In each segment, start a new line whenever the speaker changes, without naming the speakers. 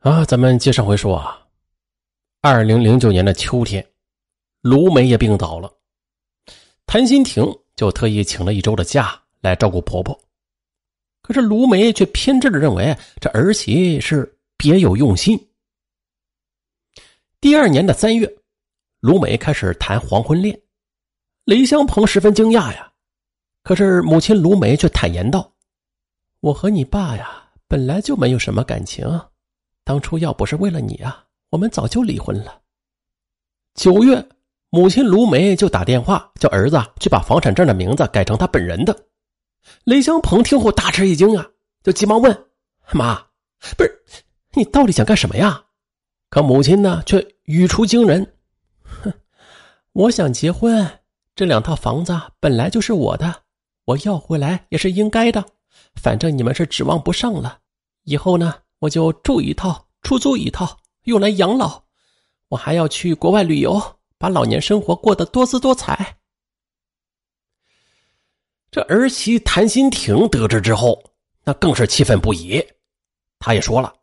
啊，咱们接上回说啊，二零零九年的秋天，卢梅也病倒了，谭新婷就特意请了一周的假来照顾婆婆。可是卢梅却偏执的认为这儿媳是别有用心。第二年的三月，卢梅开始谈黄昏恋，雷香鹏十分惊讶呀。可是母亲卢梅却坦言道：“我和你爸呀，本来就没有什么感情。”当初要不是为了你啊，我们早就离婚了。九月，母亲卢梅就打电话叫儿子去把房产证的名字改成他本人的。雷香鹏听后大吃一惊啊，就急忙问：“妈，不是你到底想干什么呀？”可母亲呢，却语出惊人：“哼，我想结婚，这两套房子本来就是我的，我要回来也是应该的。反正你们是指望不上了，以后呢？”我就住一套，出租一套，用来养老。我还要去国外旅游，把老年生活过得多姿多彩。这儿媳谭新婷得知之后，那更是气愤不已。她也说了：“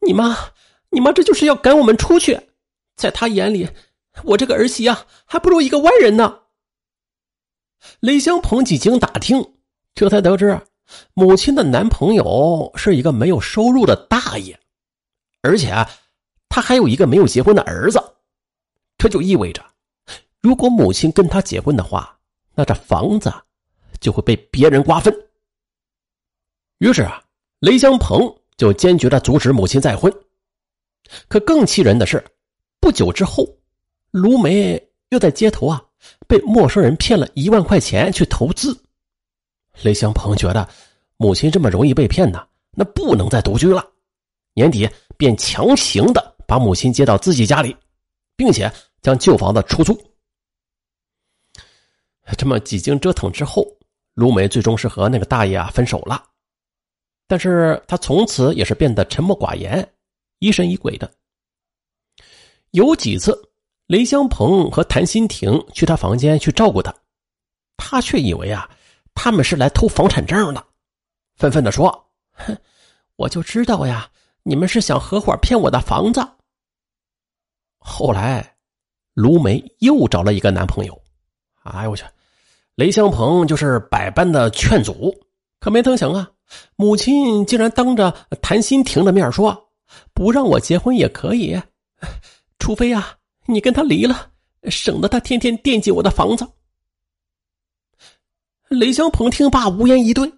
你妈，你妈这就是要赶我们出去。在她眼里，我这个儿媳啊，还不如一个外人呢。”雷香鹏几经打听，这才得知。母亲的男朋友是一个没有收入的大爷，而且啊他还有一个没有结婚的儿子，这就意味着，如果母亲跟他结婚的话，那这房子就会被别人瓜分。于是啊，雷香鹏就坚决的阻止母亲再婚。可更气人的是，不久之后，卢梅又在街头啊被陌生人骗了一万块钱去投资。雷香鹏觉得母亲这么容易被骗呢，那不能再独居了。年底便强行的把母亲接到自己家里，并且将旧房子出租。这么几经折腾之后，卢梅最终是和那个大爷啊分手了。但是他从此也是变得沉默寡言，疑神疑鬼的。有几次，雷香鹏和谭新婷去他房间去照顾他，他却以为啊。他们是来偷房产证的，愤愤的说：“哼，我就知道呀，你们是想合伙骗我的房子。”后来，卢梅又找了一个男朋友，哎呦我去，雷香鹏就是百般的劝阻，可没成想啊，母亲竟然当着谭新婷的面说：“不让我结婚也可以，除非啊，你跟他离了，省得他天天惦记我的房子。”雷香鹏听罢无言以对，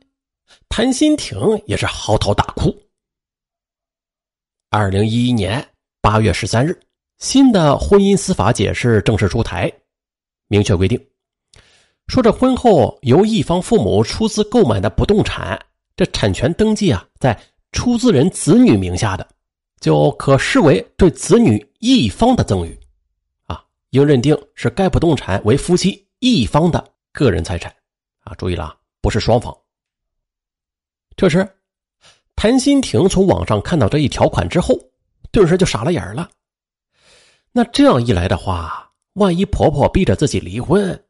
谭新婷也是嚎啕大哭。二零一一年八月十三日，新的婚姻司法解释正式出台，明确规定，说这婚后由一方父母出资购买的不动产，这产权登记啊在出资人子女名下的，就可视为对子女一方的赠与，啊，应认定是该不动产为夫妻一方的个人财产。啊，注意了，不是双方。这时，谭新婷从网上看到这一条款之后，顿时就傻了眼了。那这样一来的话，万一婆婆逼着自己离婚，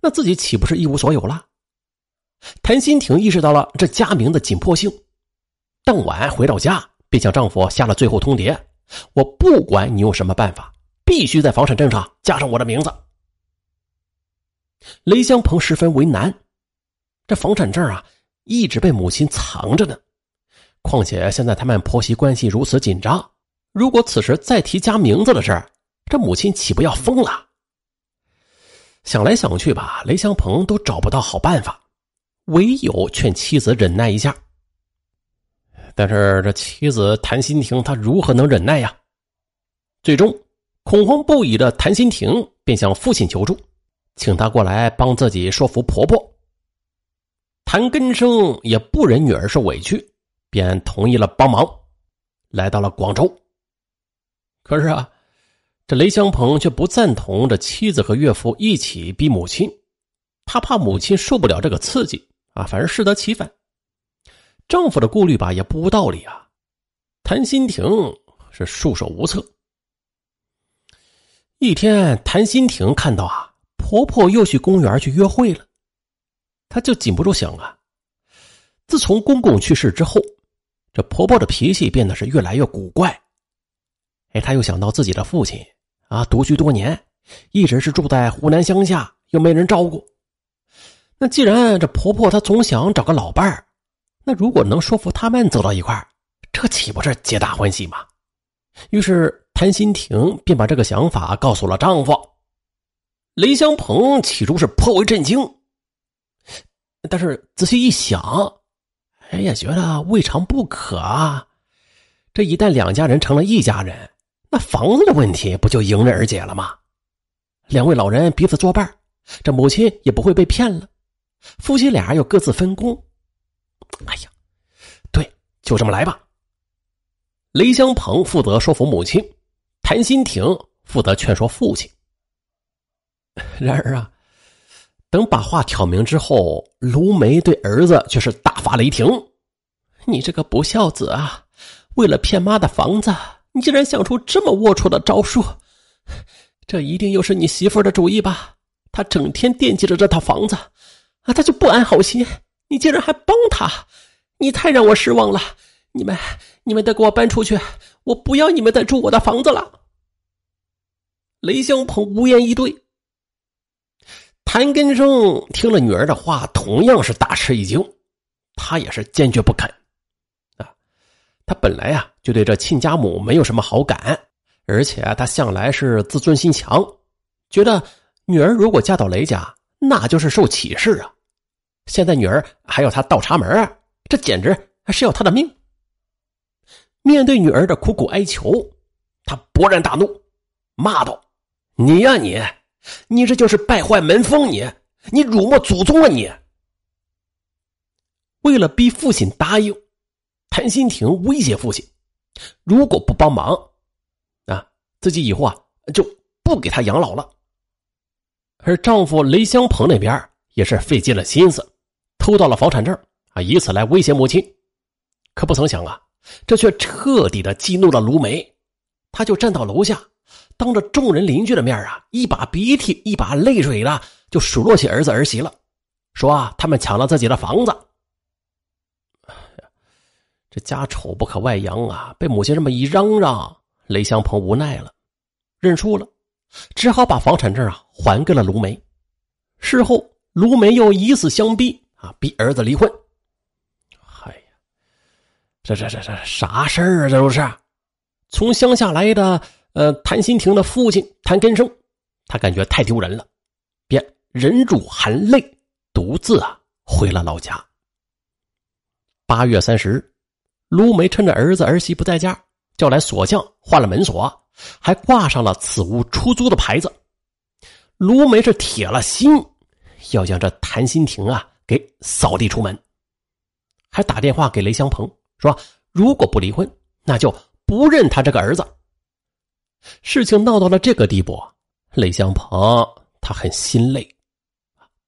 那自己岂不是一无所有了？谭新婷意识到了这家名的紧迫性，当晚回到家，便向丈夫下了最后通牒：“我不管你用什么办法，必须在房产证上加上我的名字。”雷香鹏十分为难。这房产证啊，一直被母亲藏着呢。况且现在他们婆媳关系如此紧张，如果此时再提加名字的事这母亲岂不要疯了？想来想去吧，雷香鹏都找不到好办法，唯有劝妻子忍耐一下。但是这妻子谭新婷，她如何能忍耐呀？最终，恐慌不已的谭新婷便向父亲求助，请他过来帮自己说服婆婆。谭根生也不忍女儿受委屈，便同意了帮忙，来到了广州。可是啊，这雷香鹏却不赞同这妻子和岳父一起逼母亲，他怕母亲受不了这个刺激啊，反而适得其反。丈夫的顾虑吧也不无道理啊，谭新婷是束手无策。一天，谭新婷看到啊，婆婆又去公园去约会了。她就禁不住想啊，自从公公去世之后，这婆婆的脾气变得是越来越古怪。哎，她又想到自己的父亲啊，独居多年，一直是住在湖南乡下，又没人照顾。那既然这婆婆她总想找个老伴儿，那如果能说服他们走到一块儿，这岂不是皆大欢喜吗？于是谭新婷便把这个想法告诉了丈夫雷香鹏。起初是颇为震惊，但是仔细一想，哎呀，觉得未尝不可啊。这一旦两家人成了一家人，那房子的问题不就迎刃而解了吗？两位老人彼此作伴，这母亲也不会被骗了。夫妻俩又各自分工。哎呀，对，就这么来吧。雷香鹏负责说服母亲，谭新婷负责劝说父亲。然而啊，等把话挑明之后，卢梅对儿子却是大发雷霆：“你这个不孝子啊！为了骗妈的房子，你竟然想出这么龌龊的招数！这一定又是你媳妇的主意吧？她整天惦记着这套房子。”啊，他就不安好心，你竟然还帮他，你太让我失望了！你们，你们得给我搬出去，我不要你们再住我的房子了。雷香鹏无言以对。谭根生听了女儿的话，同样是大吃一惊，他也是坚决不肯。啊，他本来啊就对这亲家母没有什么好感，而且他向来是自尊心强，觉得女儿如果嫁到雷家，那就是受歧视啊。现在女儿还要他倒插门这简直是要他的命。面对女儿的苦苦哀求，他勃然大怒，骂道：“你呀你，你这就是败坏门风！你，你辱没祖宗啊你！”为了逼父亲答应，谭新婷威胁父亲：“如果不帮忙，啊，自己以后啊就不给他养老了。”而丈夫雷香鹏那边也是费尽了心思。偷到了房产证啊，以此来威胁母亲，可不曾想啊，这却彻底的激怒了卢梅。他就站到楼下，当着众人邻居的面啊，一把鼻涕一把泪水的就数落起儿子儿媳了，说啊，他们抢了自己的房子。这家丑不可外扬啊！被母亲这么一嚷嚷，雷香鹏无奈了，认输了，只好把房产证啊还给了卢梅。事后，卢梅又以死相逼。啊！逼儿子离婚。哎呀，这这这这啥事儿啊？这都是从乡下来的。呃，谭新婷的父亲谭根生，他感觉太丢人了，便忍住含泪，独自啊回了老家。八月三十日，卢梅趁着儿子儿媳不在家，叫来锁匠换了门锁，还挂上了此屋出租的牌子。卢梅是铁了心要将这谭新婷啊。给扫地出门，还打电话给雷香鹏说：“如果不离婚，那就不认他这个儿子。”事情闹到了这个地步，雷香鹏他很心累，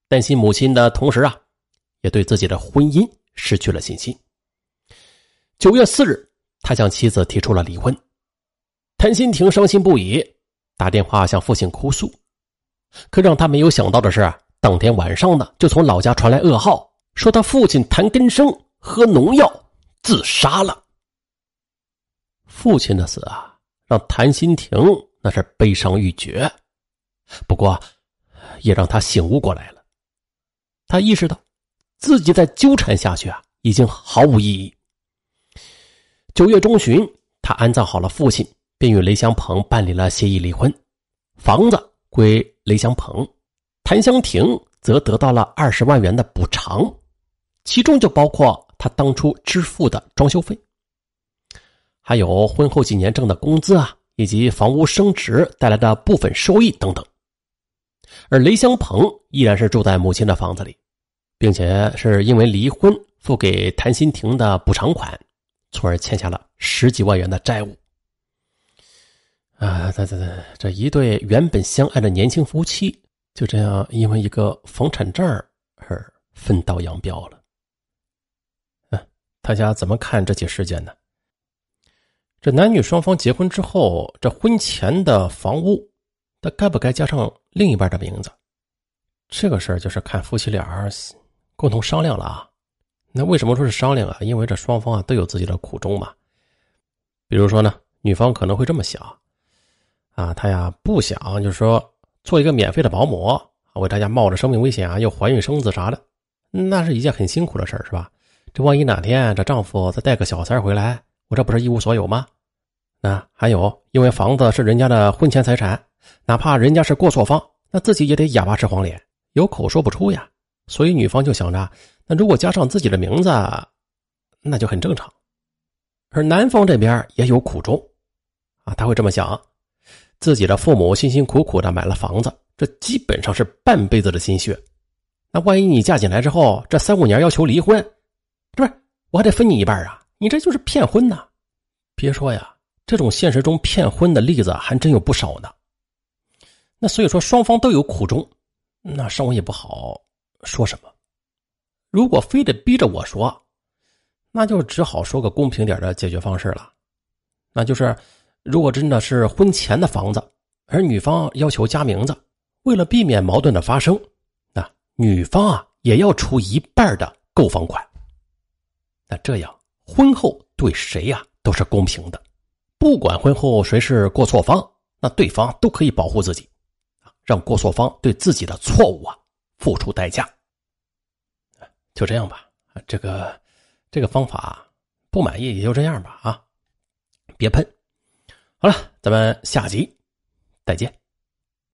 担心母亲的同时啊，也对自己的婚姻失去了信心。九月四日，他向妻子提出了离婚。谭新婷伤心不已，打电话向父亲哭诉，可让他没有想到的是。当天晚上呢，就从老家传来噩耗，说他父亲谭根生喝农药自杀了。父亲的死啊，让谭新婷那是悲伤欲绝，不过也让他醒悟过来了。他意识到自己再纠缠下去啊，已经毫无意义。九月中旬，他安葬好了父亲，便与雷香鹏办理了协议离婚，房子归雷香鹏。谭香婷则得到了二十万元的补偿，其中就包括他当初支付的装修费，还有婚后几年挣的工资啊，以及房屋升值带来的部分收益等等。而雷香鹏依然是住在母亲的房子里，并且是因为离婚付给谭新婷的补偿款，从而欠下了十几万元的债务。啊，这这这这一对原本相爱的年轻夫妻。就这样，因为一个房产证而分道扬镳了。嗯，大家怎么看这起事件呢？这男女双方结婚之后，这婚前的房屋，他该不该加上另一半的名字？这个事儿就是看夫妻俩共同商量了啊。那为什么说是商量啊？因为这双方啊都有自己的苦衷嘛。比如说呢，女方可能会这么想，啊，她呀不想就是说做一个免费的保姆，为大家冒着生命危险啊，又怀孕生子啥的，那是一件很辛苦的事是吧？这万一哪天这丈夫再带个小三回来，我这不是一无所有吗？啊还有，因为房子是人家的婚前财产，哪怕人家是过错方，那自己也得哑巴吃黄连，有口说不出呀。所以女方就想着，那如果加上自己的名字，那就很正常。而男方这边也有苦衷，啊，他会这么想：自己的父母辛辛苦苦的买了房子，这基本上是半辈子的心血。那万一你嫁进来之后，这三五年要求离婚，不是我还得分你一半啊？你这就是骗婚呐！别说呀，这种现实中骗婚的例子还真有不少呢。那所以说双方都有苦衷，那生活也不好说什么。如果非得逼着我说。那就只好说个公平点的解决方式了，那就是，如果真的是婚前的房子，而女方要求加名字，为了避免矛盾的发生，那女方啊也要出一半的购房款。那这样婚后对谁呀都是公平的，不管婚后谁是过错方，那对方都可以保护自己，让过错方对自己的错误啊付出代价。就这样吧，这个。这个方法不满意也就这样吧啊，别喷。好了，咱们下集再见。